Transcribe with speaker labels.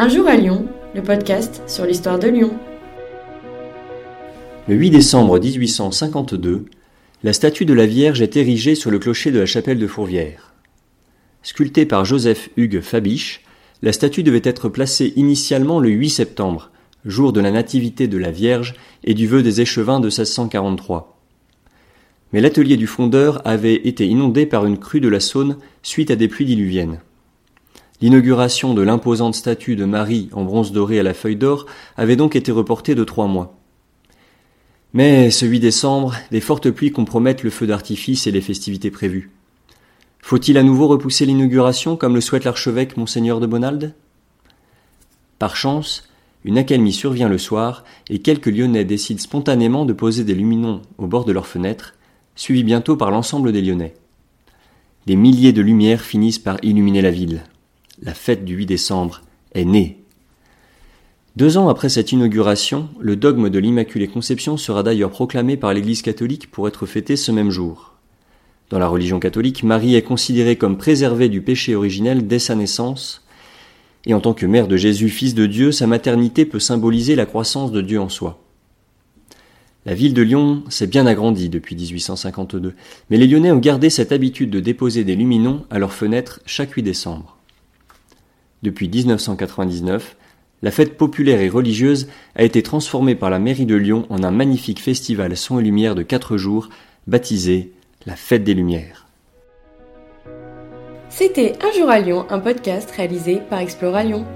Speaker 1: Un jour à Lyon, le podcast sur l'histoire de Lyon.
Speaker 2: Le 8 décembre 1852, la statue de la Vierge est érigée sur le clocher de la chapelle de Fourvière. Sculptée par Joseph Hugues Fabiche, la statue devait être placée initialement le 8 septembre, jour de la nativité de la Vierge et du vœu des échevins de 1643. Mais l'atelier du fondeur avait été inondé par une crue de la Saône suite à des pluies diluviennes. L'inauguration de l'imposante statue de Marie en bronze doré à la feuille d'or avait donc été reportée de trois mois. Mais ce 8 décembre, des fortes pluies compromettent le feu d'artifice et les festivités prévues. Faut-il à nouveau repousser l'inauguration comme le souhaite l'archevêque monseigneur de Bonald? Par chance, une accalmie survient le soir et quelques Lyonnais décident spontanément de poser des luminons au bord de leurs fenêtres, suivis bientôt par l'ensemble des Lyonnais. Des milliers de lumières finissent par illuminer la ville. La fête du 8 décembre est née. Deux ans après cette inauguration, le dogme de l'Immaculée Conception sera d'ailleurs proclamé par l'Église catholique pour être fêté ce même jour. Dans la religion catholique, Marie est considérée comme préservée du péché originel dès sa naissance, et en tant que mère de Jésus, fils de Dieu, sa maternité peut symboliser la croissance de Dieu en soi. La ville de Lyon s'est bien agrandie depuis 1852, mais les Lyonnais ont gardé cette habitude de déposer des luminons à leurs fenêtres chaque 8 décembre. Depuis 1999, la fête populaire et religieuse a été transformée par la mairie de Lyon en un magnifique festival son et lumière de quatre jours, baptisé la Fête des Lumières.
Speaker 1: C'était Un jour à Lyon, un podcast réalisé par Explora Lyon.